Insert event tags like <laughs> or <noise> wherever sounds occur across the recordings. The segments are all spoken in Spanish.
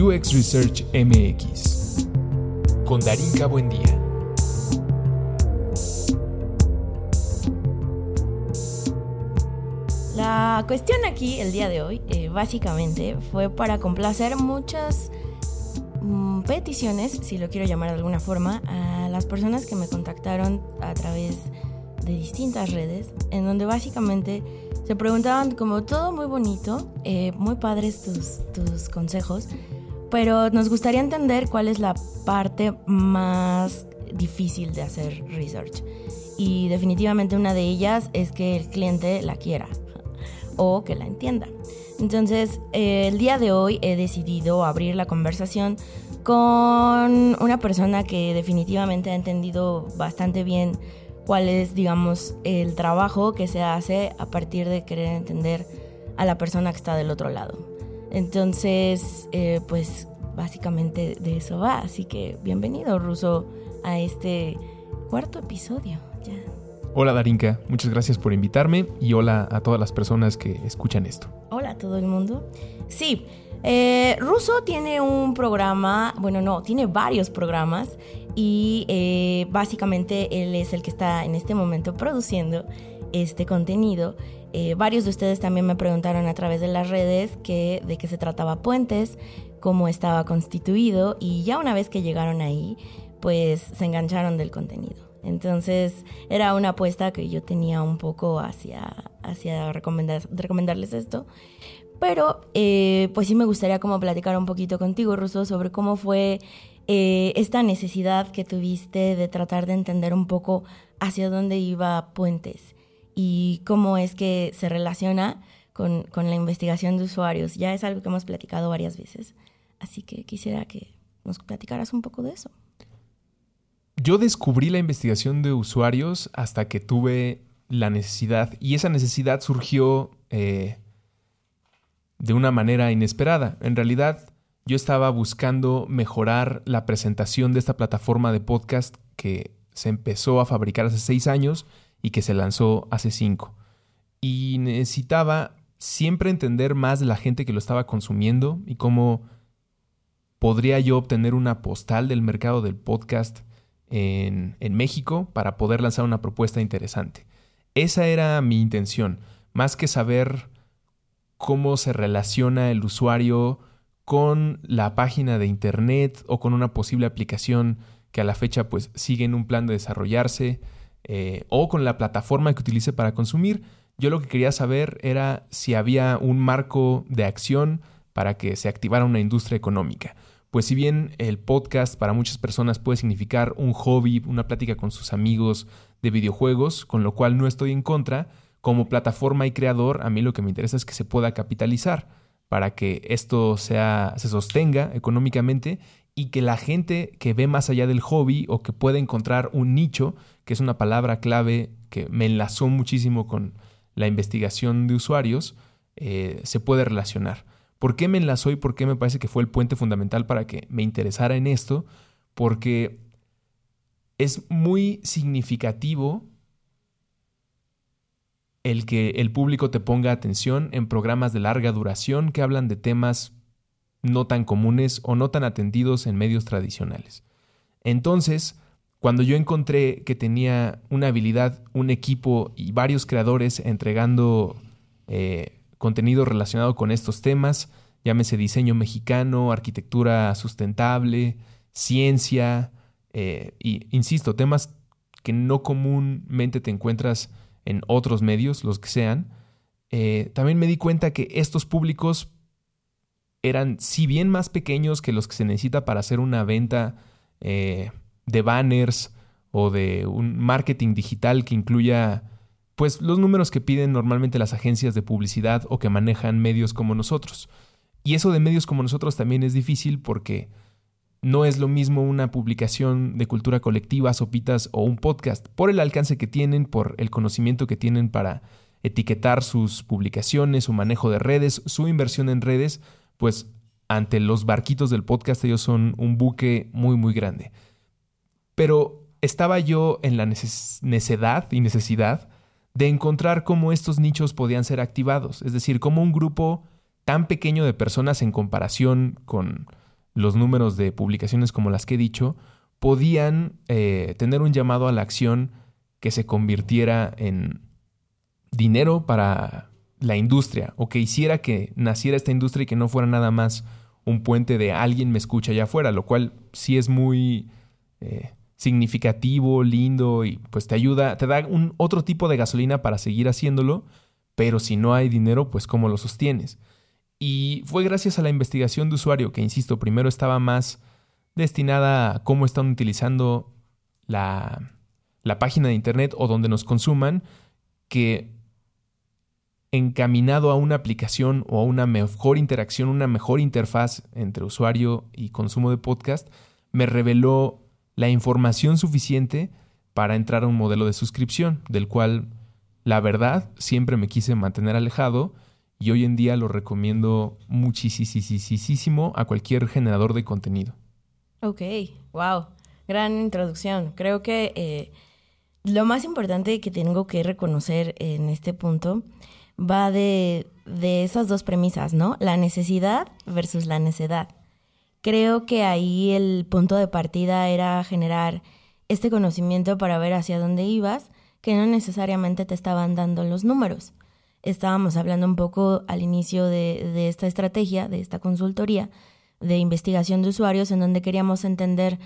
UX Research MX con Darinka Buendía. La cuestión aquí el día de hoy, eh, básicamente, fue para complacer muchas mm, peticiones, si lo quiero llamar de alguna forma, a las personas que me contactaron a través de distintas redes, en donde básicamente se preguntaban como todo muy bonito, eh, muy padres tus, tus consejos, pero nos gustaría entender cuál es la parte más difícil de hacer research. Y definitivamente una de ellas es que el cliente la quiera o que la entienda. Entonces, eh, el día de hoy he decidido abrir la conversación con una persona que definitivamente ha entendido bastante bien cuál es, digamos, el trabajo que se hace a partir de querer entender a la persona que está del otro lado. Entonces, eh, pues básicamente de eso va. Así que bienvenido, Ruso, a este cuarto episodio. Ya. Hola Darinka, muchas gracias por invitarme y hola a todas las personas que escuchan esto. Hola a todo el mundo. Sí, eh, Russo tiene un programa, bueno, no, tiene varios programas y eh, básicamente él es el que está en este momento produciendo este contenido. Eh, varios de ustedes también me preguntaron a través de las redes que, de qué se trataba Puentes, cómo estaba constituido y ya una vez que llegaron ahí, pues se engancharon del contenido. Entonces era una apuesta que yo tenía un poco hacia, hacia recomendarles esto. Pero eh, pues sí me gustaría como platicar un poquito contigo, Russo, sobre cómo fue eh, esta necesidad que tuviste de tratar de entender un poco hacia dónde iba Puentes y cómo es que se relaciona con, con la investigación de usuarios. Ya es algo que hemos platicado varias veces, así que quisiera que nos platicaras un poco de eso. Yo descubrí la investigación de usuarios hasta que tuve la necesidad y esa necesidad surgió eh, de una manera inesperada. En realidad, yo estaba buscando mejorar la presentación de esta plataforma de podcast que se empezó a fabricar hace seis años y que se lanzó hace cinco. Y necesitaba siempre entender más de la gente que lo estaba consumiendo y cómo podría yo obtener una postal del mercado del podcast en, México para poder lanzar una propuesta interesante. Esa era mi intención, más que saber cómo se relaciona el usuario con la página de internet o con una posible aplicación que a la fecha pues sigue en un plan de desarrollarse eh, o con la plataforma que utilice para consumir. Yo lo que quería saber era si había un marco de acción para que se activara una industria económica. Pues si bien el podcast para muchas personas puede significar un hobby, una plática con sus amigos de videojuegos, con lo cual no estoy en contra, como plataforma y creador, a mí lo que me interesa es que se pueda capitalizar para que esto sea, se sostenga económicamente y que la gente que ve más allá del hobby o que puede encontrar un nicho, que es una palabra clave que me enlazó muchísimo con la investigación de usuarios, eh, se puede relacionar. ¿Por qué me enlazó y por qué me parece que fue el puente fundamental para que me interesara en esto? Porque es muy significativo el que el público te ponga atención en programas de larga duración que hablan de temas no tan comunes o no tan atendidos en medios tradicionales. Entonces, cuando yo encontré que tenía una habilidad, un equipo y varios creadores entregando eh, contenido relacionado con estos temas, llámese diseño mexicano, arquitectura sustentable, ciencia, eh, y insisto, temas que no comúnmente te encuentras en otros medios, los que sean, eh, también me di cuenta que estos públicos eran, si bien más pequeños que los que se necesita para hacer una venta eh, de banners o de un marketing digital que incluya pues los números que piden normalmente las agencias de publicidad o que manejan medios como nosotros. Y eso de medios como nosotros también es difícil porque no es lo mismo una publicación de cultura colectiva, sopitas o un podcast, por el alcance que tienen, por el conocimiento que tienen para etiquetar sus publicaciones, su manejo de redes, su inversión en redes, pues ante los barquitos del podcast ellos son un buque muy muy grande. Pero estaba yo en la necedad y necesidad de encontrar cómo estos nichos podían ser activados, es decir, cómo un grupo tan pequeño de personas en comparación con los números de publicaciones como las que he dicho, podían eh, tener un llamado a la acción que se convirtiera en dinero para la industria o que hiciera que naciera esta industria y que no fuera nada más un puente de alguien me escucha allá afuera, lo cual sí es muy eh, significativo, lindo y pues te ayuda, te da un otro tipo de gasolina para seguir haciéndolo, pero si no hay dinero, pues cómo lo sostienes. Y fue gracias a la investigación de usuario, que insisto, primero estaba más destinada a cómo están utilizando la, la página de internet o donde nos consuman, que encaminado a una aplicación o a una mejor interacción, una mejor interfaz entre usuario y consumo de podcast, me reveló la información suficiente para entrar a un modelo de suscripción, del cual la verdad siempre me quise mantener alejado y hoy en día lo recomiendo muchísimo a cualquier generador de contenido. Ok, wow, gran introducción. Creo que eh, lo más importante que tengo que reconocer en este punto va de, de esas dos premisas, ¿no? La necesidad versus la necedad. Creo que ahí el punto de partida era generar este conocimiento para ver hacia dónde ibas, que no necesariamente te estaban dando los números estábamos hablando un poco al inicio de, esta estrategia, de esta consultoría de investigación de usuarios, en donde queríamos entender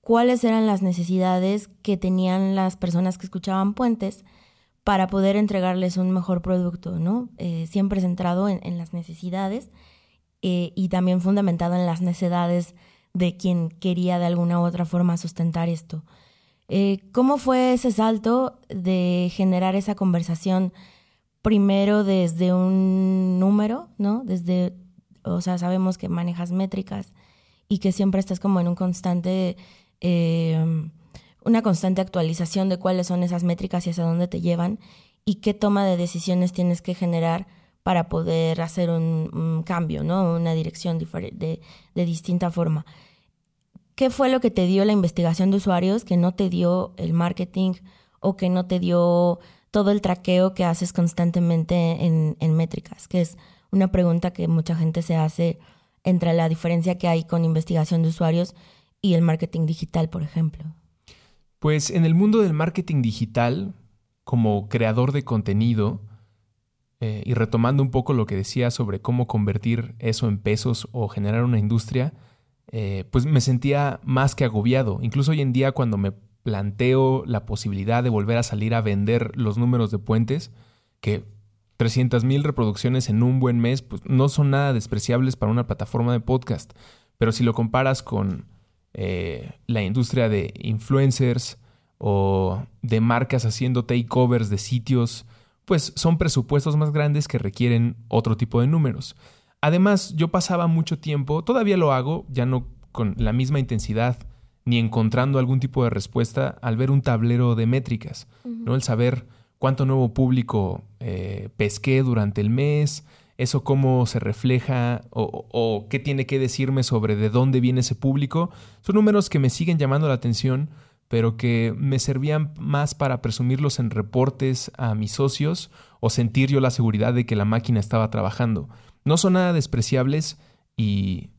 cuáles eran las necesidades que tenían las personas que escuchaban puentes para poder entregarles un mejor producto, ¿no? Eh, siempre centrado en, las necesidades eh, y también fundamentado en las necesidades de quien quería de alguna u otra forma sustentar esto. Eh, ¿Cómo fue ese salto de generar esa conversación primero desde un número, ¿no? Desde, o sea, sabemos que manejas métricas y que siempre estás como en un constante, eh, una constante actualización de cuáles son esas métricas y hacia dónde te llevan y qué toma de decisiones tienes que generar para poder hacer un, cambio, ¿no? Una dirección de, de distinta forma. ¿Qué fue lo que te dio la investigación de usuarios que no te dio el marketing o que no te dio todo el traqueo que haces constantemente en, métricas, que es una pregunta que mucha gente se hace entre la diferencia que hay con investigación de usuarios y el marketing digital, por ejemplo. Pues en el mundo del marketing digital, como creador de contenido, eh, y retomando un poco lo que decía sobre cómo convertir eso en pesos o generar una industria, eh, pues me sentía más que agobiado. Incluso hoy en día cuando me planteo la posibilidad de volver a salir a vender los números de puentes, que 300 mil reproducciones en un buen mes, pues no son nada despreciables para una plataforma de podcast. Pero si lo comparas con eh, la industria de influencers o de marcas haciendo takeovers de sitios, pues son presupuestos más grandes que requieren otro tipo de números. Además, yo pasaba mucho tiempo, todavía lo hago, ya no con la misma intensidad ni encontrando algún tipo de respuesta al ver un tablero de métricas, ¿no? El saber cuánto nuevo público eh, pesqué durante el mes, eso cómo se refleja o, o, qué tiene que decirme sobre de dónde viene ese público, son números que me siguen llamando la atención, pero que me servían más para presumirlos en reportes a mis socios o sentir yo la seguridad de que la máquina estaba trabajando. No son nada despreciables y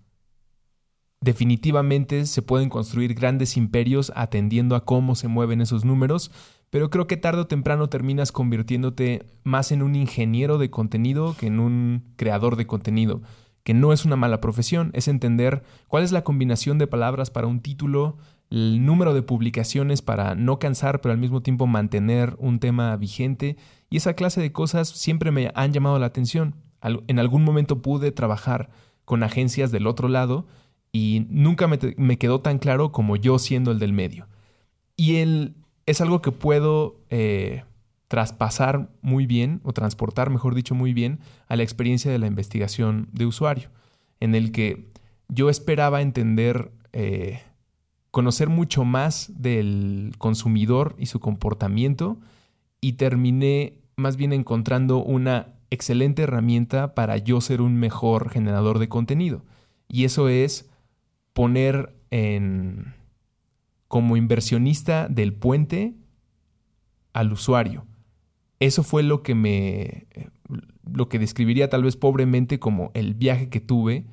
Definitivamente se pueden construir grandes imperios atendiendo a cómo se mueven esos números, pero creo que tarde o temprano terminas convirtiéndote más en un ingeniero de contenido que en un creador de contenido, que no es una mala profesión, es entender cuál es la combinación de palabras para un título, el número de publicaciones para no cansar pero al mismo tiempo mantener un tema vigente y esa clase de cosas siempre me han llamado la atención. En algún momento pude trabajar con agencias del otro lado, y nunca me, quedó tan claro como yo siendo el del medio. Y él es algo que puedo eh, traspasar muy bien, o transportar, mejor dicho, muy bien, a la experiencia de la investigación de usuario, en el que yo esperaba entender, eh, conocer mucho más del consumidor y su comportamiento, y terminé más bien encontrando una excelente herramienta para yo ser un mejor generador de contenido. Y eso es poner en como inversionista del puente al usuario. Eso fue lo que me lo que describiría tal vez pobremente como el viaje que tuve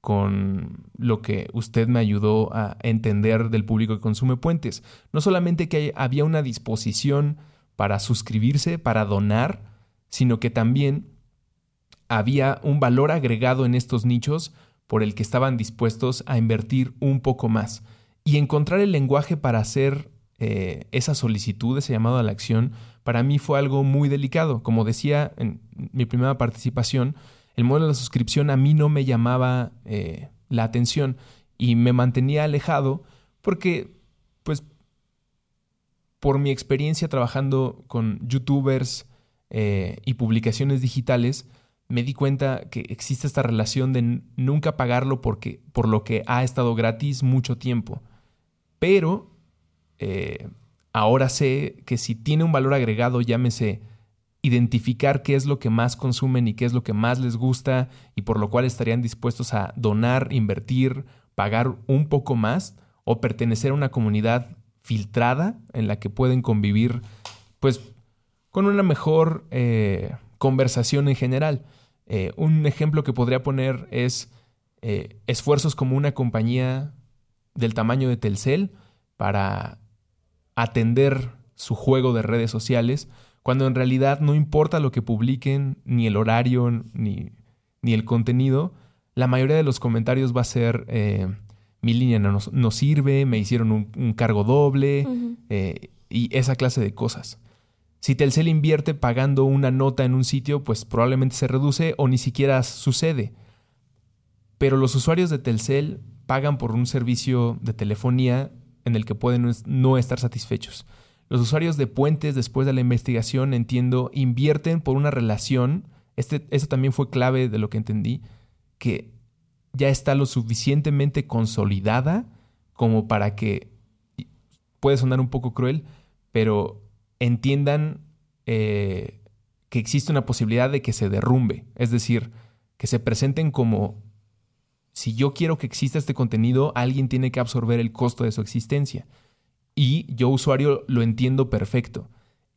con lo que usted me ayudó a entender del público que consume puentes. No solamente que había una disposición para suscribirse, para donar, sino que también había un valor agregado en estos nichos por el que estaban dispuestos a invertir un poco más. Y encontrar el lenguaje para hacer eh, esa solicitud, ese llamado a la acción, para mí fue algo muy delicado. Como decía en mi primera participación, el modelo de suscripción a mí no me llamaba eh, la atención y me mantenía alejado porque, pues, por mi experiencia trabajando con youtubers eh, y publicaciones digitales, me di cuenta que existe esta relación de nunca pagarlo porque, por lo que ha estado gratis mucho tiempo. Pero eh, ahora sé que si tiene un valor agregado, llámese identificar qué es lo que más consumen y qué es lo que más les gusta y por lo cual estarían dispuestos a donar, invertir, pagar un poco más o pertenecer a una comunidad filtrada en la que pueden convivir pues con una mejor eh, conversación en general. Eh, un ejemplo que podría poner es esfuerzos como una compañía del tamaño de Telcel para atender su juego de redes sociales, cuando en realidad no importa lo que publiquen, ni el horario, ni, ni el contenido, la mayoría de los comentarios va a ser eh, mi línea no, sirve, me hicieron un, cargo doble eh, y esa clase de cosas. Si Telcel invierte pagando una nota en un sitio, pues probablemente se reduce o ni siquiera sucede. Pero los usuarios de Telcel pagan por un servicio de telefonía en el que pueden no estar satisfechos. Los usuarios de puentes, después de la investigación, entiendo, invierten por una relación. Este, también fue clave de lo que entendí, que ya está lo suficientemente consolidada como para que, puede sonar un poco cruel, pero entiendan eh, que existe una posibilidad de que se derrumbe. Es decir, que se presenten como si yo quiero que exista este contenido, alguien tiene que absorber el costo de su existencia. Y yo, usuario, lo entiendo perfecto.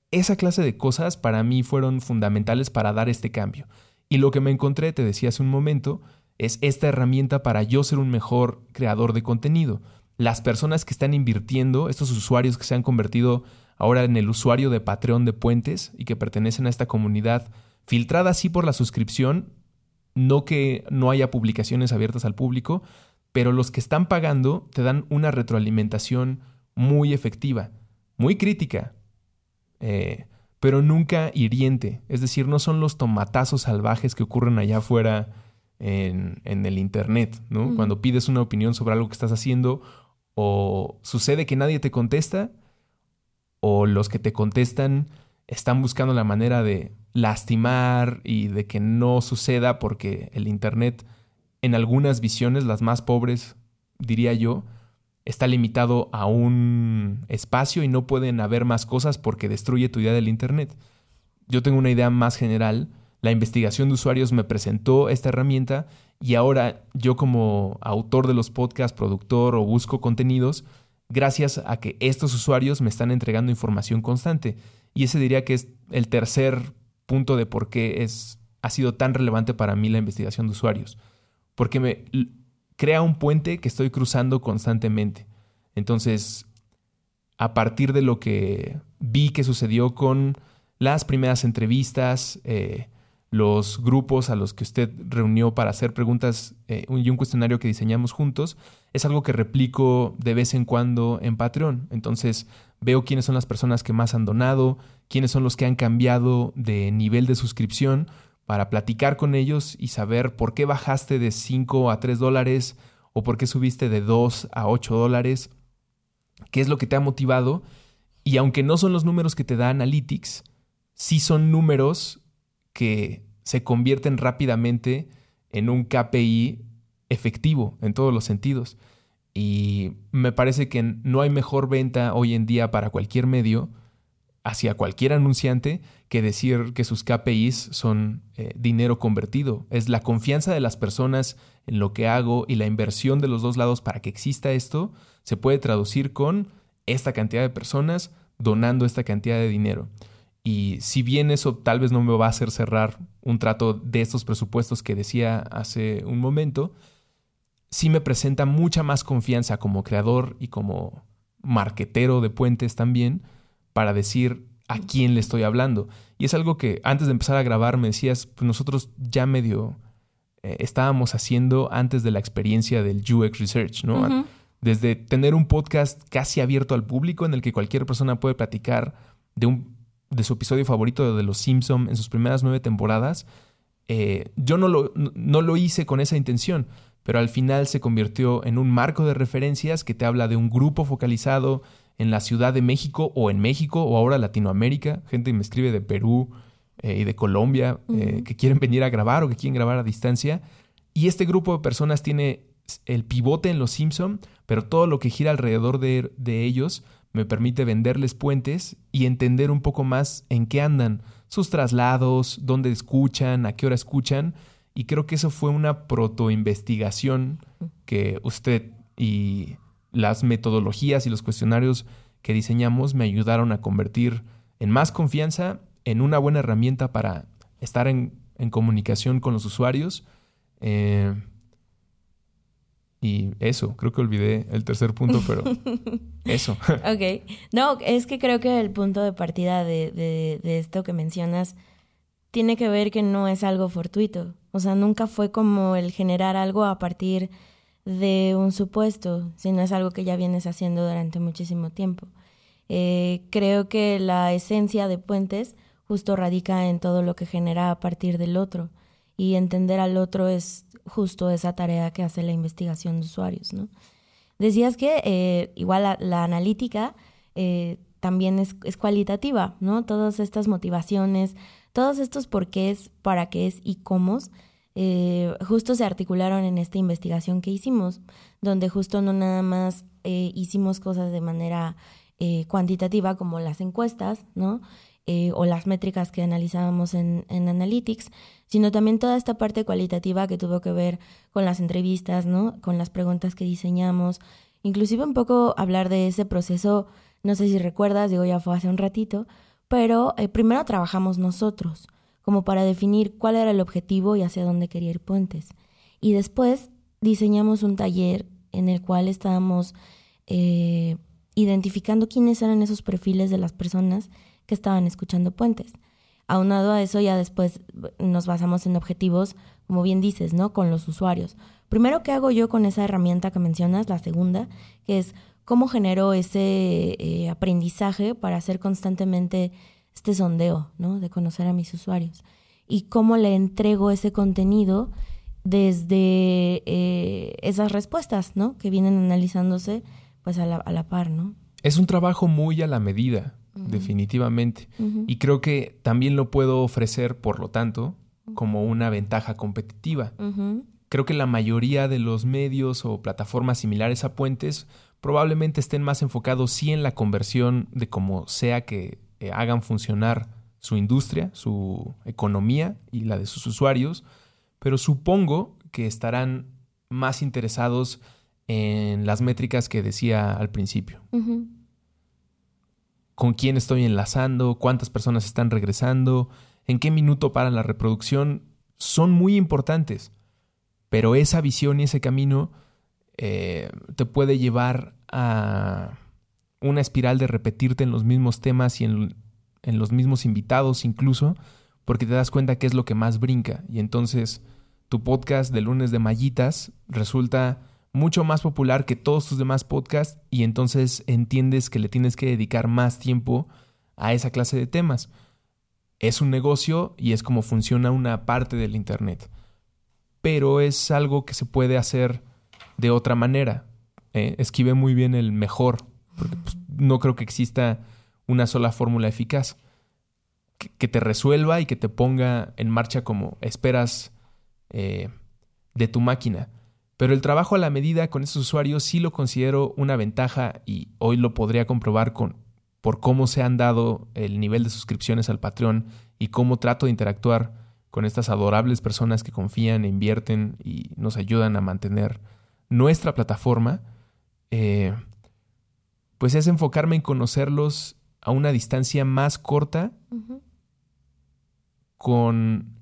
Esa clase de cosas para mí fueron fundamentales para dar este cambio. Y lo que me encontré, te decía hace un momento, es esta herramienta para yo ser un mejor creador de contenido. Las personas que están invirtiendo, estos usuarios que se han convertido ahora en el usuario de Patreon de Puentes y que pertenecen a esta comunidad, filtrada así por la suscripción, no que no haya publicaciones abiertas al público, pero los que están pagando te dan una retroalimentación muy efectiva, muy crítica, eh, pero nunca hiriente. Es decir, no son los tomatazos salvajes que ocurren allá afuera en, el Internet, ¿no? Cuando pides una opinión sobre algo que estás haciendo o sucede que nadie te contesta o los que te contestan están buscando la manera de lastimar y de que no suceda porque el Internet en algunas visiones, las más pobres, diría yo, está limitado a un espacio y no pueden haber más cosas porque destruye tu idea del Internet. Yo tengo una idea más general. La investigación de usuarios me presentó esta herramienta y ahora yo como autor de los podcasts, productor o busco contenidos, gracias a que estos usuarios me están entregando información constante. Y ese diría que es el tercer punto de por qué es, ha sido tan relevante para mí la investigación de usuarios. Porque me crea un puente que estoy cruzando constantemente. Entonces, a partir de lo que vi que sucedió con las primeras entrevistas, eh, los grupos a los que usted reunió para hacer preguntas eh, y un cuestionario que diseñamos juntos, es algo que replico de vez en cuando en Patreon. Entonces veo quiénes son las personas que más han donado, quiénes son los que han cambiado de nivel de suscripción para platicar con ellos y saber por qué bajaste de 5 a 3 dólares o por qué subiste de 2 a 8 dólares, qué es lo que te ha motivado. Y aunque no son los números que te da Analytics, sí son números que se convierten rápidamente en un KPI efectivo en todos los sentidos. Y me parece que no hay mejor venta hoy en día para cualquier medio hacia cualquier anunciante que decir que sus KPIs son eh, dinero convertido. Es la confianza de las personas en lo que hago y la inversión de los dos lados para que exista esto se puede traducir con esta cantidad de personas donando esta cantidad de dinero. Y si bien eso tal vez no me va a hacer cerrar un trato de estos presupuestos que decía hace un momento, sí me presenta mucha más confianza como creador y como marquetero de puentes también para decir a quién le estoy hablando. Y es algo que antes de empezar a grabar me decías, pues nosotros ya medio eh, estábamos haciendo antes de la experiencia del UX Research, ¿no? Desde tener un podcast casi abierto al público en el que cualquier persona puede platicar de, un, de su episodio favorito de Los Simpson en sus primeras nueve temporadas. Eh, yo no lo, no lo hice con esa intención, pero al final se convirtió en un marco de referencias que te habla de un grupo focalizado en la Ciudad de México o en México o ahora Latinoamérica. Gente me escribe de Perú eh, y de Colombia eh, que quieren venir a grabar o que quieren grabar a distancia. Y este grupo de personas tiene el pivote en Los Simpson, pero todo lo que gira alrededor de, de ellos me permite venderles puentes y entender un poco más en qué andan, sus traslados, dónde escuchan, a qué hora escuchan. Y creo que eso fue una protoinvestigación que usted y las metodologías y los cuestionarios que diseñamos me ayudaron a convertir en más confianza, en una buena herramienta para estar en, comunicación con los usuarios. Eh, y eso, creo que olvidé el tercer punto, pero <laughs> eso. ok. No, es que creo que el punto de partida de, de, de, esto que mencionas tiene que ver que no es algo fortuito. O sea, nunca fue como el generar algo a partir de un supuesto, sino es algo que ya vienes haciendo durante muchísimo tiempo. Eh, creo que la esencia de Puentes justo radica en todo lo que genera a partir del otro y entender al otro es justo esa tarea que hace la investigación de usuarios, ¿no? Decías que eh, igual la, analítica eh, también es, es, cualitativa, ¿no? Todas estas motivaciones, todos estos porqués, para qué es y cómo, eh, justo se articularon en esta investigación que hicimos, donde justo no nada más hicimos cosas de manera cuantitativa como las encuestas, ¿no? o las métricas que analizábamos en, en Analytics, sino también toda esta parte cualitativa que tuvo que ver con las entrevistas, ¿no? Con las preguntas que diseñamos, inclusive un poco hablar de ese proceso, no sé si recuerdas, digo ya fue hace un ratito, pero eh, primero trabajamos nosotros, como para definir cuál era el objetivo y hacia dónde quería ir Puentes. Y después diseñamos un taller en el cual estábamos eh, identificando quiénes eran esos perfiles de las personas que estaban escuchando Puentes. Aunado a eso, ya después nos basamos en objetivos, como bien dices, ¿no? Con los usuarios. Primero, ¿qué hago yo con esa herramienta que mencionas? La segunda, que es cómo genero ese eh, aprendizaje para hacer constantemente este sondeo, ¿no? De conocer a mis usuarios. Y cómo le entrego ese contenido desde eh, esas respuestas, ¿no? Que vienen analizándose, pues a la, a la par, ¿no? Es un trabajo muy a la medida definitivamente. Y creo que también lo puedo ofrecer, por lo tanto, como una ventaja competitiva. Creo que la mayoría de los medios o plataformas similares a Puentes probablemente estén más enfocados sí en la conversión de cómo sea que eh, hagan funcionar su industria, su economía y la de sus usuarios, pero supongo que estarán más interesados en las métricas que decía al principio. Con quién estoy enlazando, cuántas personas están regresando, en qué minuto para la reproducción, son muy importantes. Pero esa visión y ese camino eh, te puede llevar a una espiral de repetirte en los mismos temas y en, en los mismos invitados incluso, porque te das cuenta que es lo que más brinca. Y entonces tu podcast de lunes de mallitas resulta mucho más popular que todos tus demás podcasts y entonces entiendes que le tienes que dedicar más tiempo a esa clase de temas. Es un negocio y es como funciona una parte del Internet. Pero es algo que se puede hacer de otra manera. Eh, muy bien el mejor, porque pues, no creo que exista una sola fórmula eficaz que, te resuelva y que te ponga en marcha como esperas eh, de tu máquina. Pero el trabajo a la medida con esos usuarios sí lo considero una ventaja y hoy lo podría comprobar con, por cómo se han dado el nivel de suscripciones al Patreon y cómo trato de interactuar con estas adorables personas que confían, invierten y nos ayudan a mantener nuestra plataforma, eh, pues es enfocarme en conocerlos a una distancia más corta con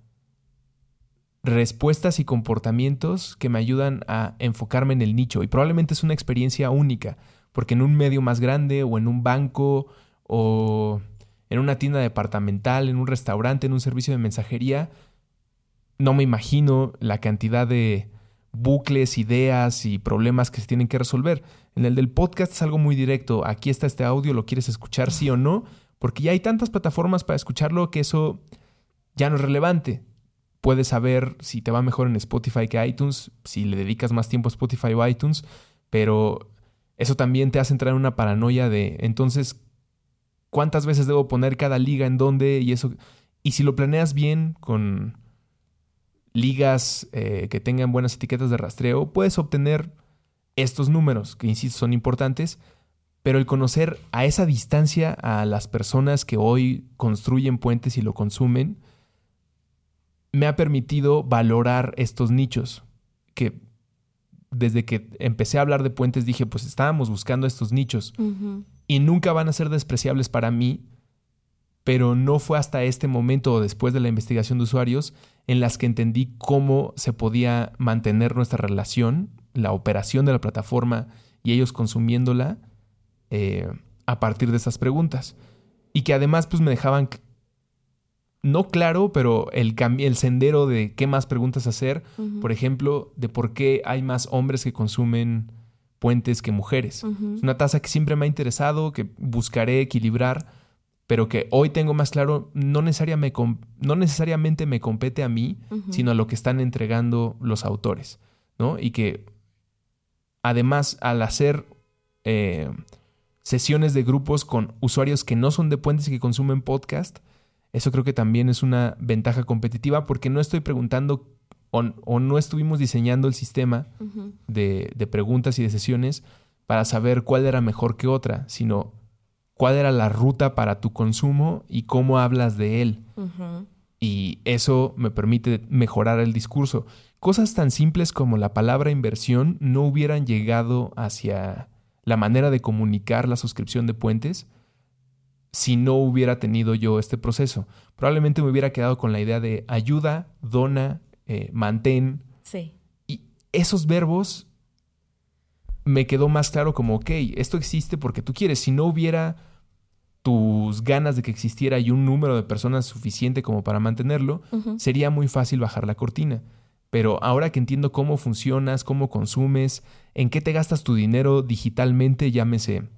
respuestas y comportamientos que me ayudan a enfocarme en el nicho. Y probablemente es una experiencia única, porque en un medio más grande o en un banco o en una tienda departamental, en un restaurante, en un servicio de mensajería, no me imagino la cantidad de bucles, ideas y problemas que se tienen que resolver. En el del podcast es algo muy directo. Aquí está este audio, lo quieres escuchar sí o no, porque ya hay tantas plataformas para escucharlo que eso ya no es relevante. Puedes saber si te va mejor en Spotify que iTunes, si le dedicas más tiempo a Spotify o iTunes, pero eso también te hace entrar en una paranoia de entonces cuántas veces debo poner cada liga en dónde y eso. Y si lo planeas bien con ligas eh, que tengan buenas etiquetas de rastreo, puedes obtener estos números, que insisto son importantes, pero el conocer a esa distancia a las personas que hoy construyen puentes y lo consumen, me ha permitido valorar estos nichos, que desde que empecé a hablar de puentes dije, pues estábamos buscando estos nichos y nunca van a ser despreciables para mí, pero no fue hasta este momento o después de la investigación de usuarios en las que entendí cómo se podía mantener nuestra relación, la operación de la plataforma y ellos consumiéndola eh, a partir de esas preguntas. Y que además pues me dejaban no claro, pero el, el sendero de qué más preguntas hacer, por ejemplo, de por qué hay más hombres que consumen puentes que mujeres. Es una tasa que siempre me ha interesado, que buscaré equilibrar, pero que hoy tengo más claro, no, necesariamente, no necesariamente me compete a mí, sino a lo que están entregando los autores, ¿no? Y que además al hacer eh, sesiones de grupos con usuarios que no son de puentes y que consumen podcast, eso creo que también es una ventaja competitiva porque no estoy preguntando o, no estuvimos diseñando el sistema de, preguntas y de sesiones para saber cuál era mejor que otra, sino cuál era la ruta para tu consumo y cómo hablas de él. Y eso me permite mejorar el discurso. Cosas tan simples como la palabra inversión no hubieran llegado hacia la manera de comunicar la suscripción de puentes si no hubiera tenido yo este proceso. Probablemente me hubiera quedado con la idea de ayuda, dona, eh, mantén. Sí. Y esos verbos me quedó más claro como, ok, esto existe porque tú quieres. Si no hubiera tus ganas de que existiera y un número de personas suficiente como para mantenerlo, sería muy fácil bajar la cortina. Pero ahora que entiendo cómo funcionas, cómo consumes, en qué te gastas tu dinero digitalmente, llámese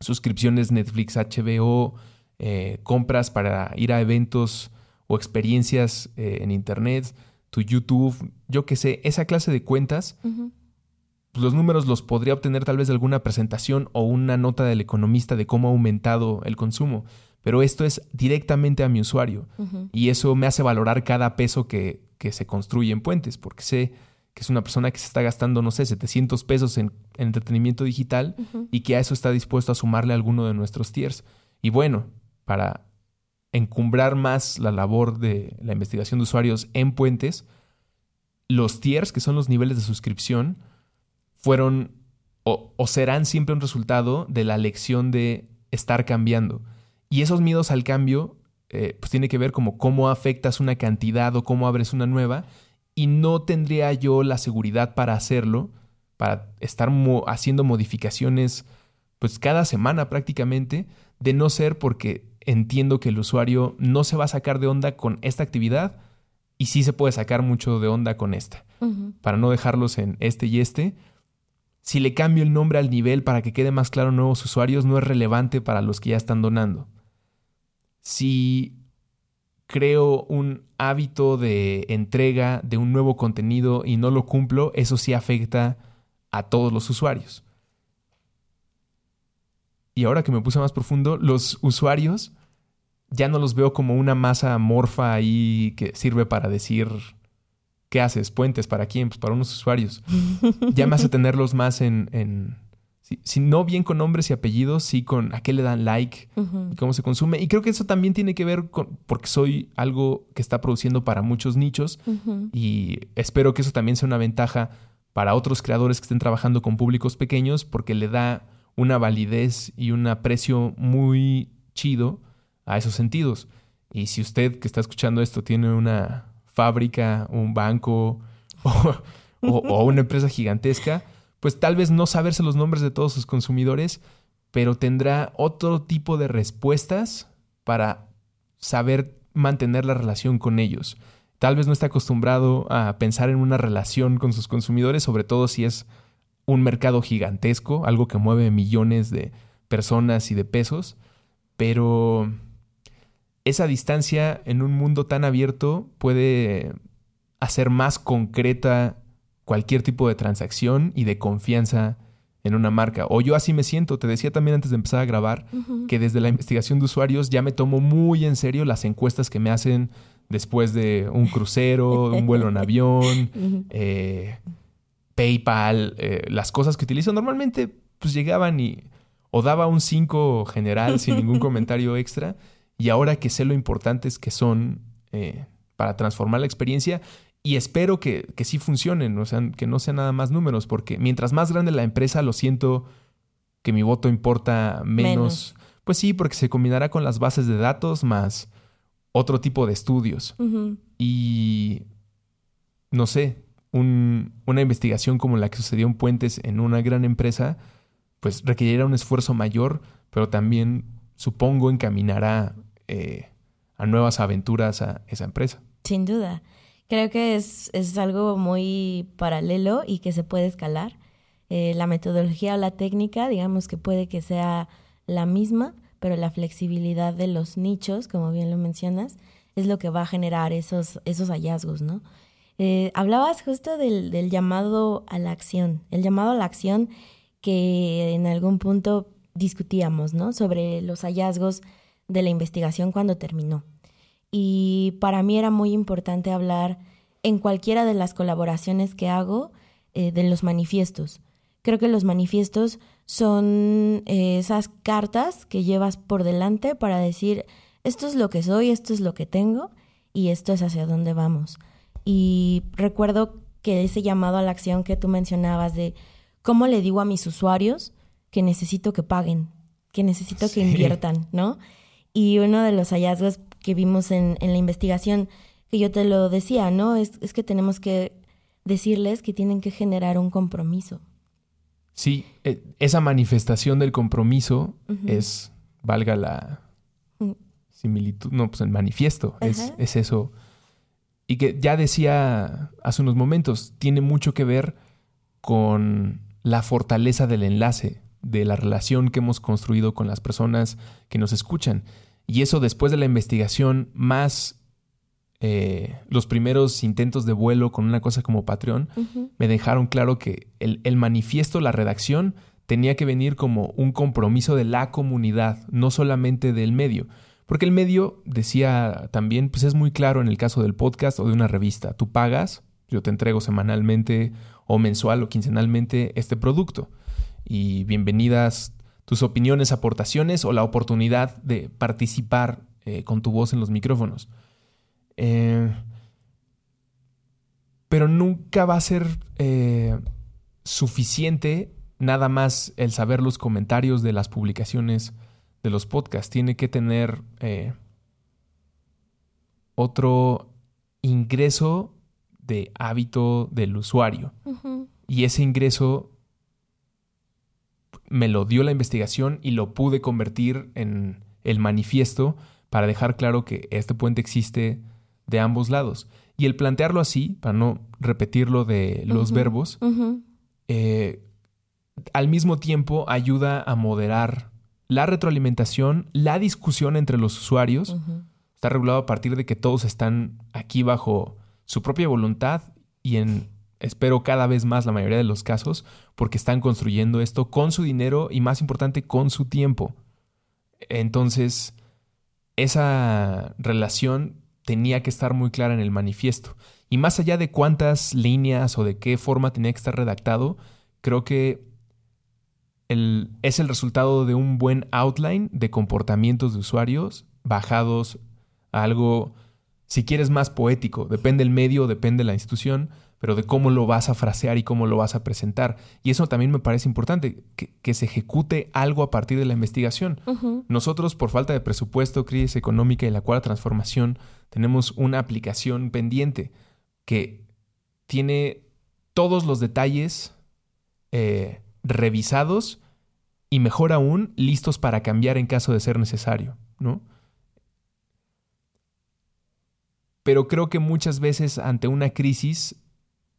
suscripciones Netflix, HBO, eh, compras para ir a eventos o experiencias eh, en Internet, tu YouTube, yo qué sé, esa clase de cuentas, pues, los números los podría obtener tal vez de alguna presentación o una nota del economista de cómo ha aumentado el consumo. Pero esto es directamente a mi usuario y eso me hace valorar cada peso que, que se construye en puentes, porque sé que es una persona que se está gastando, no sé, 700 pesos en, entretenimiento digital y que a eso está dispuesto a sumarle alguno de nuestros tiers. Y bueno, para encumbrar más la labor de la investigación de usuarios en puentes, los tiers, que son los niveles de suscripción, fueron o, serán siempre un resultado de la lección de estar cambiando. Y esos miedos al cambio, eh, pues tiene que ver como cómo afectas una cantidad o cómo abres una nueva y no tendría yo la seguridad para hacerlo, para estar haciendo modificaciones pues cada semana prácticamente, de no ser porque entiendo que el usuario no se va a sacar de onda con esta actividad y sí se puede sacar mucho de onda con esta. Para no dejarlos en este y este, si le cambio el nombre al nivel para que quede más claro nuevos usuarios, no es relevante para los que ya están donando. Si creo un hábito de entrega de un nuevo contenido y no lo cumplo, eso sí afecta a todos los usuarios. Y ahora que me puse más profundo, los usuarios ya no los veo como una masa amorfa ahí que sirve para decir ¿qué haces? ¿Puentes para quién? Pues para unos usuarios. <laughs> ya me hace tenerlos más en, si, no bien con nombres y apellidos, sí con a qué le dan like y cómo se consume. Y creo que eso también tiene que ver con, porque soy algo que está produciendo para muchos nichos y espero que eso también sea una ventaja para otros creadores que estén trabajando con públicos pequeños porque le da una validez y un aprecio muy chido a esos sentidos. Y si usted que está escuchando esto tiene una fábrica, un banco <laughs> o, una empresa gigantesca, pues tal vez no saberse los nombres de todos sus consumidores, pero tendrá otro tipo de respuestas para saber mantener la relación con ellos. Tal vez no está acostumbrado a pensar en una relación con sus consumidores, sobre todo si es un mercado gigantesco, algo que mueve millones de personas y de pesos, pero esa distancia en un mundo tan abierto puede hacer más concreta cualquier tipo de transacción y de confianza en una marca. O yo así me siento. Te decía también antes de empezar a grabar que desde la investigación de usuarios ya me tomo muy en serio las encuestas que me hacen después de un crucero, un vuelo en avión, <laughs> eh, PayPal, eh, las cosas que utilizo. Normalmente pues llegaban y o daba un 5 general sin ningún <laughs> comentario extra y ahora que sé lo importantes que son eh, para transformar la experiencia y espero que, que sí funcionen, o sea, que no sean nada más números, porque mientras más grande la empresa, lo siento que mi voto importa menos. Pues sí, porque se combinará con las bases de datos más otro tipo de estudios. Y no sé, una investigación como la que sucedió en Puentes en una gran empresa, pues requerirá un esfuerzo mayor, pero también supongo encaminará eh, a nuevas aventuras a esa empresa. Sin duda. Creo que es, es algo muy paralelo y que se puede escalar. Eh, la metodología o la técnica, digamos que puede que sea la misma, pero la flexibilidad de los nichos, como bien lo mencionas, es lo que va a generar esos, esos hallazgos, ¿no? Eh, hablabas justo del, del, llamado a la acción, el llamado a la acción que en algún punto discutíamos, ¿no? Sobre los hallazgos de la investigación cuando terminó. Y para mí era muy importante hablar en cualquiera de las colaboraciones que hago eh, de los manifiestos. Creo que los manifiestos son eh, esas cartas que llevas por delante para decir, esto es lo que soy, esto es lo que tengo y esto es hacia dónde vamos. Y recuerdo que ese llamado a la acción que tú mencionabas de cómo le digo a mis usuarios que necesito que paguen, que necesito que inviertan, ¿no? Y uno de los hallazgos que vimos en, la investigación, que yo te lo decía, ¿no? Es, que tenemos que decirles que tienen que generar un compromiso. Sí, e, esa manifestación del compromiso es, valga la mm. similitud, no, pues el manifiesto, es, es, eso. Y que ya decía hace unos momentos, tiene mucho que ver con la fortaleza del enlace, de la relación que hemos construido con las personas que nos escuchan. Y eso después de la investigación, más eh, los primeros intentos de vuelo con una cosa como Patreon, me dejaron claro que el, el, manifiesto, la redacción, tenía que venir como un compromiso de la comunidad, no solamente del medio. Porque el medio, decía también, pues es muy claro en el caso del podcast o de una revista. Tú pagas, yo te entrego semanalmente o mensual o quincenalmente este producto. Y bienvenidas tus opiniones, aportaciones o la oportunidad de participar eh, con tu voz en los micrófonos. Eh, pero nunca va a ser eh, suficiente nada más el saber los comentarios de las publicaciones de los podcasts. Tiene que tener otro ingreso de hábito del usuario. Y ese ingreso me lo dio la investigación y lo pude convertir en el manifiesto para dejar claro que este puente existe de ambos lados. Y el plantearlo así, para no repetirlo de los verbos, eh, al mismo tiempo ayuda a moderar la retroalimentación, la discusión entre los usuarios. Está regulado a partir de que todos están aquí bajo su propia voluntad y en espero cada vez más la mayoría de los casos, porque están construyendo esto con su dinero y más importante, con su tiempo. Entonces, esa relación tenía que estar muy clara en el manifiesto. Y más allá de cuántas líneas o de qué forma tenía que estar redactado, creo que es el resultado de un buen outline de comportamientos de usuarios bajados a algo, si quieres, más poético. Depende el medio, depende la institución, pero de cómo lo vas a frasear y cómo lo vas a presentar. Y eso también me parece importante, que, se ejecute algo a partir de la investigación. Nosotros, por falta de presupuesto, crisis económica y la cual transformación, tenemos una aplicación pendiente que tiene todos los detalles eh, revisados y mejor aún, listos para cambiar en caso de ser necesario, ¿no? Pero creo que muchas veces ante una crisis,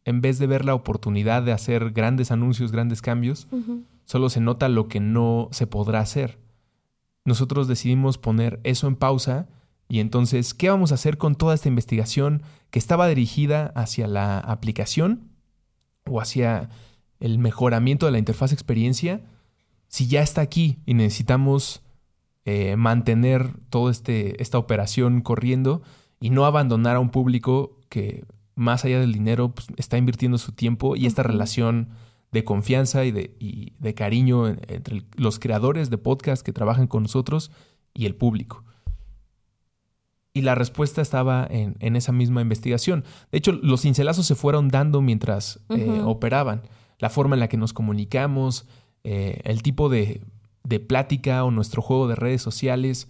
en vez de ver la oportunidad de hacer grandes anuncios, grandes cambios, solo se nota lo que no se podrá hacer. Nosotros decidimos poner eso en pausa y entonces, ¿qué vamos a hacer con toda esta investigación que estaba dirigida hacia la aplicación o hacia el mejoramiento de la interfaz experiencia? Si ya está aquí y necesitamos eh, mantener toda este, esta operación corriendo y no abandonar a un público que más allá del dinero pues, está invirtiendo su tiempo y esta relación de confianza y de, de cariño entre los creadores de podcast que trabajan con nosotros y el público. Y la respuesta estaba en, esa misma investigación. De hecho, los cincelazos se fueron dando mientras eh, operaban. La forma en la que nos comunicamos, eh, el tipo de, de, plática o nuestro juego de redes sociales,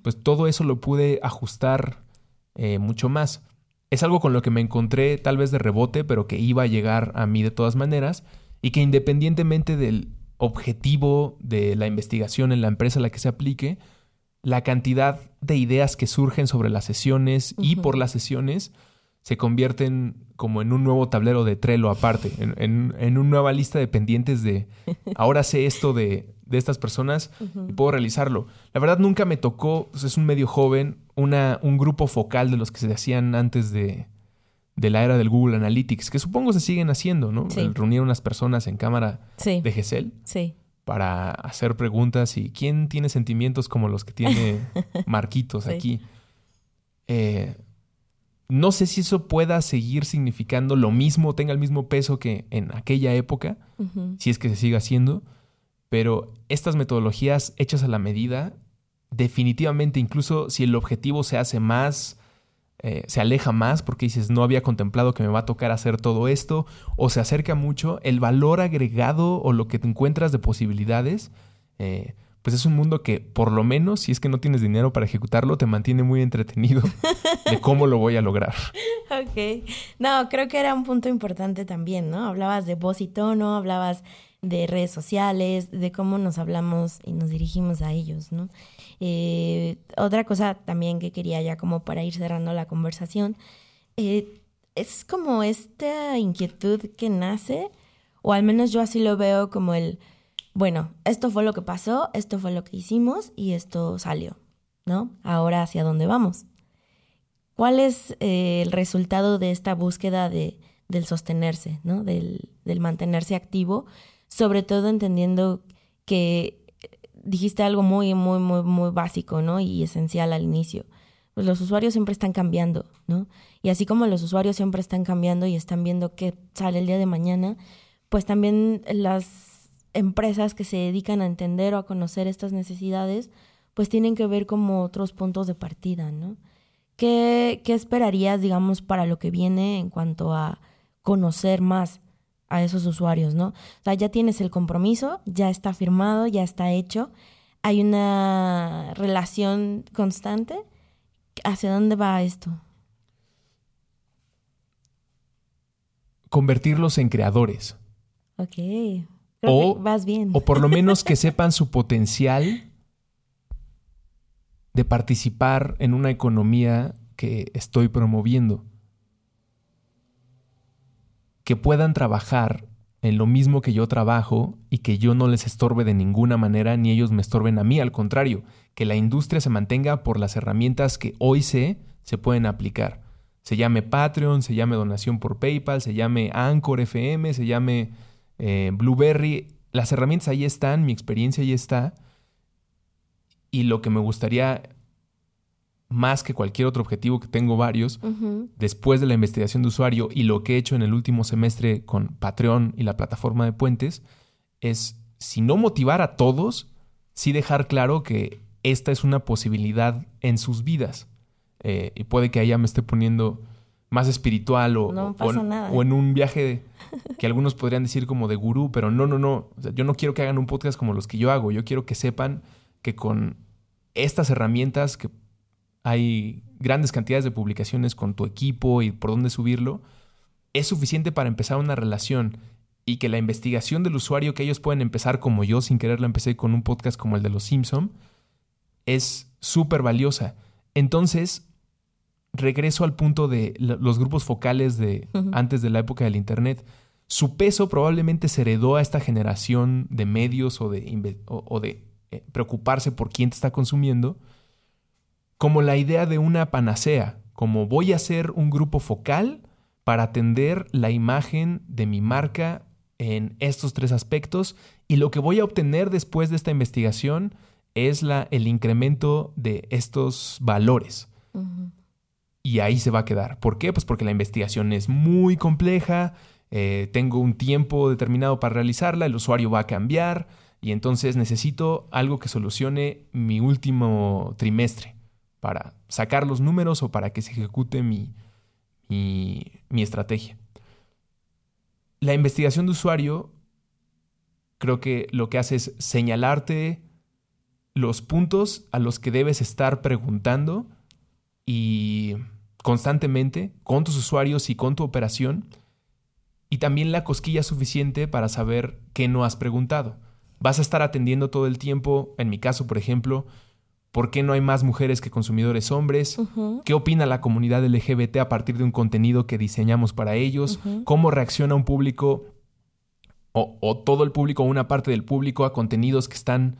pues todo eso lo pude ajustar eh, mucho más. Es algo con lo que me encontré tal vez de rebote, pero que iba a llegar a mí de todas maneras y que independientemente del objetivo de la investigación en la empresa a la que se aplique, la cantidad de ideas que surgen sobre las sesiones y por las sesiones se convierten como en un nuevo tablero de Trello aparte, en, una nueva lista de pendientes de <laughs> ahora sé esto de, estas personas y puedo realizarlo. La verdad nunca me tocó, pues, es un medio joven, una, un grupo focal de los que se hacían antes de, la era del Google Analytics, que supongo se siguen haciendo, ¿no? Reunir unas personas en cámara de GESEL. Sí para hacer preguntas y quién tiene sentimientos como los que tiene <laughs> Marquitos aquí. Eh, no sé si eso pueda seguir significando lo mismo, tenga el mismo peso que en aquella época, si es que se sigue haciendo, pero estas metodologías hechas a la medida, definitivamente, incluso si el objetivo se hace más eh, se aleja más porque dices, no había contemplado que me va a tocar hacer todo esto, o se acerca mucho, el valor agregado o lo que te encuentras de posibilidades, eh, pues es un mundo que por lo menos, si es que no tienes dinero para ejecutarlo, te mantiene muy entretenido <laughs> de cómo lo voy a lograr. Ok. No, creo que era un punto importante también, ¿no? Hablabas de voz y tono, hablabas de redes sociales, de cómo nos hablamos y nos dirigimos a ellos, ¿no? Eh, otra cosa también que quería ya como para ir cerrando la conversación, eh, es como esta inquietud que nace, o al menos yo así lo veo como el, bueno, esto fue lo que pasó, esto fue lo que hicimos y esto salió, ¿no? Ahora hacia dónde vamos. ¿Cuál es eh, el resultado de esta búsqueda de, del sostenerse, ¿no? Del, del mantenerse activo, sobre todo entendiendo que dijiste algo muy, muy, muy, muy básico, ¿no? Y esencial al inicio. Pues los usuarios siempre están cambiando, ¿no? Y así como los usuarios siempre están cambiando y están viendo qué sale el día de mañana, pues también las empresas que se dedican a entender o a conocer estas necesidades, pues tienen que ver como otros puntos de partida, ¿no? ¿Qué, qué esperarías, digamos, para lo que viene en cuanto a conocer más a esos usuarios, ¿no? O sea, ya tienes el compromiso, ya está firmado, ya está hecho, hay una relación constante. ¿Hacia dónde va esto? Convertirlos en creadores. Ok. O, vas bien. O por lo menos que <laughs> sepan su potencial de participar en una economía que estoy promoviendo que puedan trabajar en lo mismo que yo trabajo y que yo no les estorbe de ninguna manera ni ellos me estorben a mí, al contrario, que la industria se mantenga por las herramientas que hoy sé se pueden aplicar. Se llame Patreon, se llame donación por PayPal, se llame Anchor FM, se llame eh, Blueberry. Las herramientas ahí están, mi experiencia ahí está. Y lo que me gustaría más que cualquier otro objetivo que tengo varios, después de la investigación de usuario y lo que he hecho en el último semestre con Patreon y la plataforma de puentes, es, si no motivar a todos, sí dejar claro que esta es una posibilidad en sus vidas. Eh, y puede que allá me esté poniendo más espiritual o, o, en, un viaje que algunos podrían decir como de gurú, pero no, no, no. yo no quiero que hagan un podcast como los que yo hago. Yo quiero que sepan que con estas herramientas que hay grandes cantidades de publicaciones con tu equipo y por dónde subirlo, es suficiente para empezar una relación y que la investigación del usuario que ellos pueden empezar como yo sin querer la empecé con un podcast como el de Los Simpson es súper valiosa. Entonces, regreso al punto de los grupos focales de antes de la época del Internet. Su peso probablemente se heredó a esta generación de medios o de, o, de eh, preocuparse por quién te está consumiendo, como la idea de una panacea, como voy a ser un grupo focal para atender la imagen de mi marca en estos tres aspectos y lo que voy a obtener después de esta investigación es la, el incremento de estos valores. Y ahí se va a quedar. ¿Por qué? Pues porque la investigación es muy compleja, eh, tengo un tiempo determinado para realizarla, el usuario va a cambiar y entonces necesito algo que solucione mi último trimestre para sacar los números o para que se ejecute mi, mi estrategia. La investigación de usuario creo que lo que hace es señalarte los puntos a los que debes estar preguntando y constantemente con tus usuarios y con tu operación y también la cosquilla suficiente para saber qué no has preguntado. Vas a estar atendiendo todo el tiempo, en mi caso, por ejemplo, por qué no hay más mujeres que consumidores hombres, qué opina la comunidad LGBT a partir de un contenido que diseñamos para ellos, cómo reacciona un público o, o, todo el público o una parte del público a contenidos que están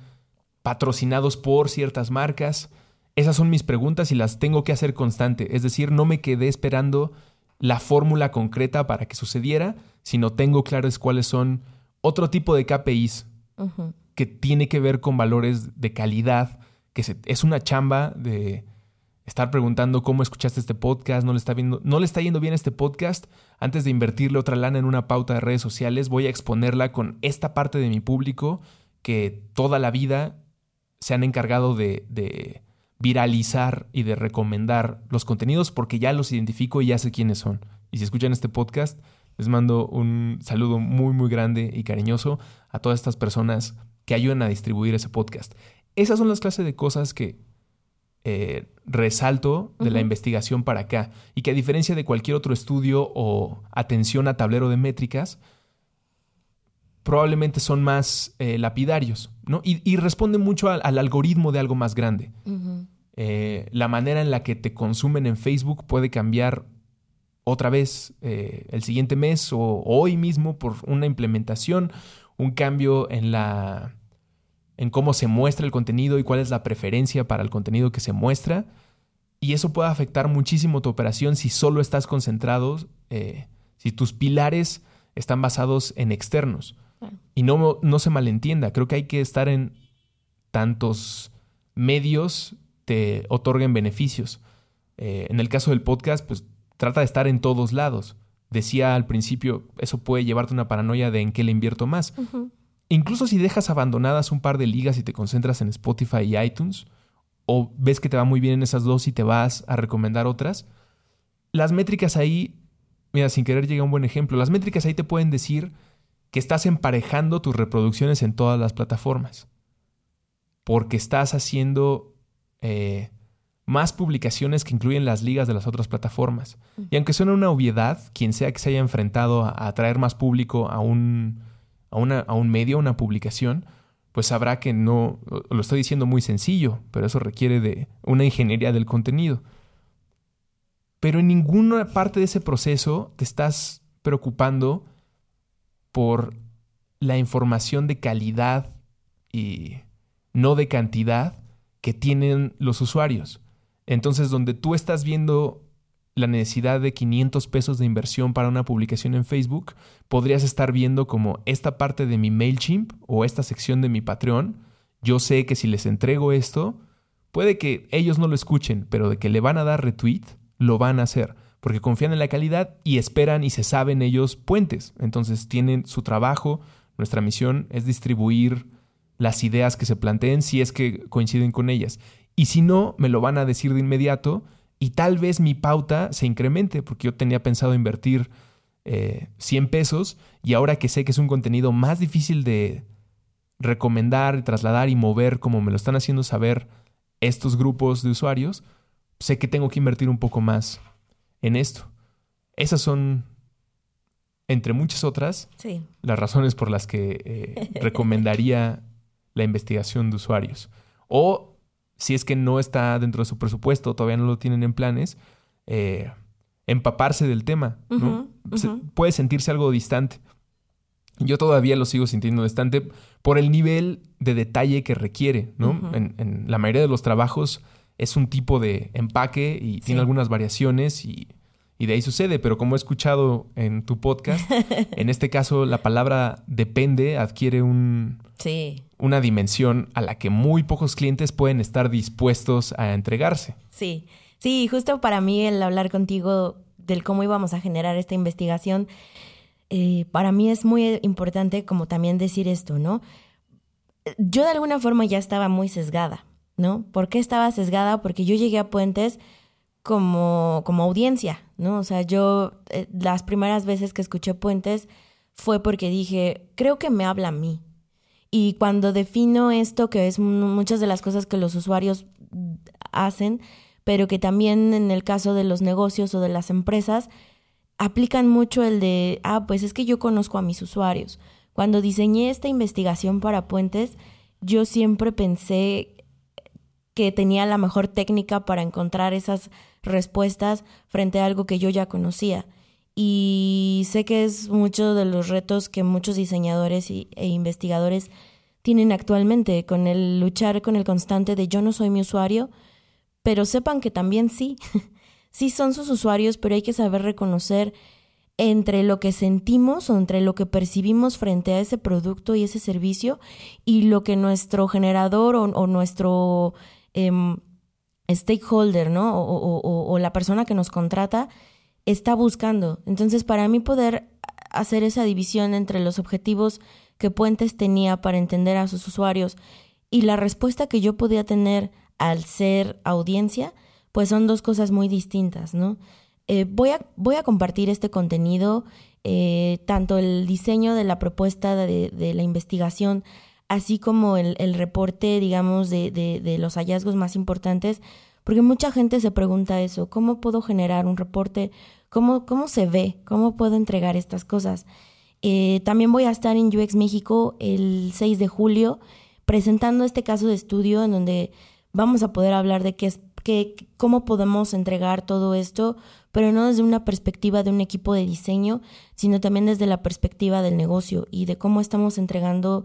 patrocinados por ciertas marcas. Esas son mis preguntas y las tengo que hacer constante. Es decir, no me quedé esperando la fórmula concreta para que sucediera, sino tengo claras cuáles son otro tipo de KPIs que tiene que ver con valores de calidad, que es una chamba de estar preguntando cómo escuchaste este podcast, no le está viendo, no le está yendo bien este podcast, antes de invertirle otra lana en una pauta de redes sociales, voy a exponerla con esta parte de mi público que toda la vida se han encargado de, de viralizar y de recomendar los contenidos porque ya los identifico y ya sé quiénes son. Y si escuchan este podcast, les mando un saludo muy, muy grande y cariñoso a todas estas personas que ayudan a distribuir ese podcast. Esas son las clases de cosas que eh, resalto de la investigación para acá y que a diferencia de cualquier otro estudio o atención a tablero de métricas, probablemente son más eh, lapidarios, ¿no? Y, responden mucho al, algoritmo de algo más grande. Eh, la manera en la que te consumen en Facebook puede cambiar otra vez eh, el siguiente mes o, hoy mismo por una implementación, un cambio en la en cómo se muestra el contenido y cuál es la preferencia para el contenido que se muestra. Y eso puede afectar muchísimo tu operación si solo estás concentrado, si tus pilares están basados en externos. Y no, no se malentienda, creo que hay que estar en tantos medios te otorguen beneficios. Eh, en el caso del podcast, pues trata de estar en todos lados. Decía al principio, eso puede llevarte una paranoia de en qué le invierto más. Incluso si dejas abandonadas un par de ligas y te concentras en Spotify y iTunes, o ves que te va muy bien en esas dos y te vas a recomendar otras, las métricas ahí, mira, sin querer llega un buen ejemplo, las métricas ahí te pueden decir que estás emparejando tus reproducciones en todas las plataformas. Porque estás haciendo eh, más publicaciones que incluyen las ligas de las otras plataformas. Y aunque suene una obviedad, quien sea que se haya enfrentado a, atraer más público a un, a, una, a un medio, a una publicación, pues sabrá que no, lo estoy diciendo muy sencillo, pero eso requiere de una ingeniería del contenido. Pero en ninguna parte de ese proceso te estás preocupando por la información de calidad y no de cantidad que tienen los usuarios. Entonces, donde tú estás viendo la necesidad de 500 pesos de inversión para una publicación en Facebook, podrías estar viendo como esta parte de mi MailChimp o esta sección de mi Patreon. Yo sé que si les entrego esto, puede que ellos no lo escuchen, pero de que le van a dar retweet, lo van a hacer porque confían en la calidad y esperan y se saben ellos puentes. Entonces tienen su trabajo, nuestra misión es distribuir las ideas que se planteen si es que coinciden con ellas. Y si no, me lo van a decir de inmediato y tal vez mi pauta se incremente, porque yo tenía pensado invertir 100 eh, pesos y ahora que sé que es un contenido más difícil de recomendar, trasladar y mover como me lo están haciendo saber estos grupos de usuarios, sé que tengo que invertir un poco más en esto. Esas son, entre muchas otras, las razones por las que eh, <laughs> recomendaría la investigación de usuarios. O si es que no está dentro de su presupuesto, todavía no lo tienen en planes, eh, empaparse del tema. puede sentirse algo distante. Yo todavía lo sigo sintiendo distante por el nivel de detalle que requiere. ¿no? en, la mayoría de los trabajos es un tipo de empaque y tiene algunas variaciones y, y, de ahí sucede. Pero como he escuchado en tu podcast, <laughs> en este caso la palabra depende adquiere un, sí una dimensión a la que muy pocos clientes pueden estar dispuestos a entregarse. Sí, sí, justo para mí el hablar contigo del cómo íbamos a generar esta investigación, eh, para mí es muy importante como también decir esto, ¿no? Yo de alguna forma ya estaba muy sesgada, ¿no? ¿Por qué estaba sesgada? Porque yo llegué a Puentes como, como audiencia, ¿no? O sea, yo eh, las primeras veces que escuché Puentes fue porque dije, creo que me habla a mí, y cuando defino esto, que es muchas de las cosas que los usuarios hacen, pero que también en el caso de los negocios o de las empresas, aplican mucho el de, ah, pues es que yo conozco a mis usuarios. Cuando diseñé esta investigación para puentes, yo siempre pensé que tenía la mejor técnica para encontrar esas respuestas frente a algo que yo ya conocía. Y sé que es mucho de los retos que muchos diseñadores e investigadores tienen actualmente con el luchar con el constante de yo no soy mi usuario, pero sepan que también sí, <laughs> sí son sus usuarios, pero hay que saber reconocer entre lo que sentimos o entre lo que percibimos frente a ese producto y ese servicio y lo que nuestro generador o, nuestro em, stakeholder, ¿no? O, la persona que nos contrata está buscando. Entonces, para mí poder hacer esa división entre los objetivos que Puentes tenía para entender a sus usuarios y la respuesta que yo podía tener al ser audiencia, pues son dos cosas muy distintas, ¿no? Eh, voy, a, compartir este contenido, eh, tanto el diseño de la propuesta de la investigación, así como el, el reporte, digamos, de, de, de los hallazgos más importantes, porque mucha gente se pregunta eso, ¿cómo puedo generar un reporte? ¿Cómo, cómo se ve? ¿Cómo puedo entregar estas cosas? Eh, también voy a estar en UX México el 6 de julio presentando este caso de estudio en donde vamos a poder hablar de qué es, qué, cómo podemos entregar todo esto, pero no desde una perspectiva de un equipo de diseño, sino también desde la perspectiva del negocio y de cómo estamos entregando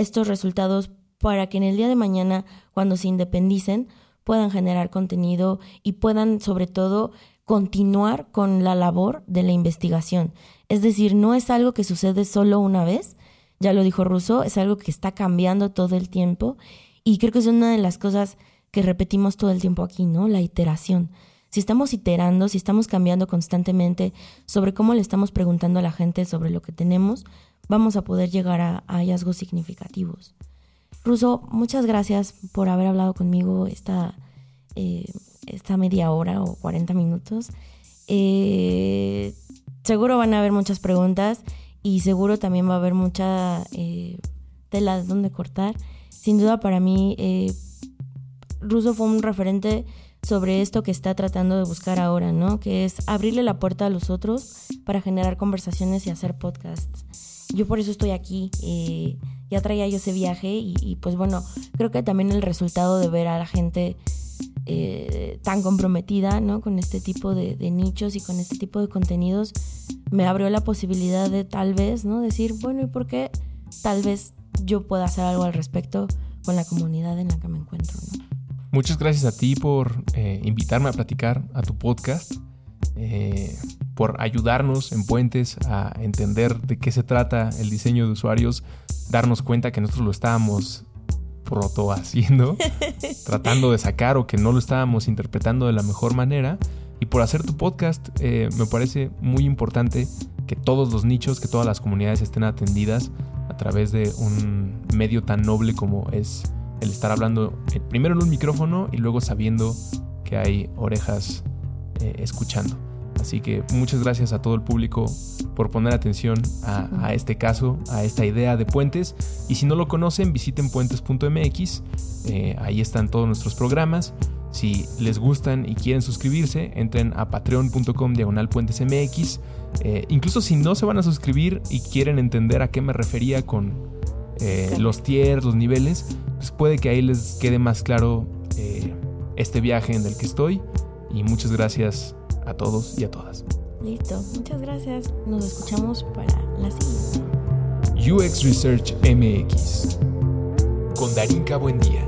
estos resultados para que en el día de mañana, cuando se independicen, puedan generar contenido y puedan sobre todo continuar con la labor de la investigación. Es decir, no es algo que sucede solo una vez, ya lo dijo Rousseau, es algo que está cambiando todo el tiempo y creo que es una de las cosas que repetimos todo el tiempo aquí, ¿no? La iteración. Si estamos iterando, si estamos cambiando constantemente sobre cómo le estamos preguntando a la gente sobre lo que tenemos, vamos a poder llegar a, hallazgos significativos. Ruso, muchas gracias por haber hablado conmigo esta, eh, esta media hora o 40 minutos. Eh, seguro van a haber muchas preguntas y seguro también va a haber mucha eh, tela donde cortar. Sin duda para mí, eh, Russo fue un referente sobre esto que está tratando de buscar ahora, ¿no? Que es abrirle la puerta a los otros para generar conversaciones y hacer podcasts. Yo por eso estoy aquí. Eh, ya traía yo ese viaje y, pues bueno, creo que también el resultado de ver a la gente eh, tan comprometida ¿no? con este tipo de, nichos y con este tipo de contenidos me abrió la posibilidad de tal vez no decir bueno y por qué tal vez yo pueda hacer algo al respecto con la comunidad en la que me encuentro muchas gracias a ti por eh, invitarme a platicar a tu podcast eh, por ayudarnos en Puentes a entender de qué se trata el diseño de usuarios, darnos cuenta que nosotros lo estábamos proto haciendo, <laughs> tratando de sacar o que no lo estábamos interpretando de la mejor manera. Y por hacer tu podcast, eh, me parece muy importante que todos los nichos, que todas las comunidades estén atendidas a través de un medio tan noble como es el estar hablando eh, primero en un micrófono y luego sabiendo que hay orejas eh, escuchando. Así que muchas gracias a todo el público por poner atención a, este caso, a esta idea de puentes. Y si no lo conocen, visiten puentes.mx. Eh, ahí están todos nuestros programas. Si les gustan y quieren suscribirse, entren a patreon.com diagonal puentes mx. Eh, incluso si no se van a suscribir y quieren entender a qué me refería con eh, los tiers, los niveles, pues puede que ahí les quede más claro este viaje en el que estoy. Y muchas gracias a todos y a todas. Listo, muchas gracias. Nos escuchamos para la siguiente. UX Research MX con Darinka Buendía.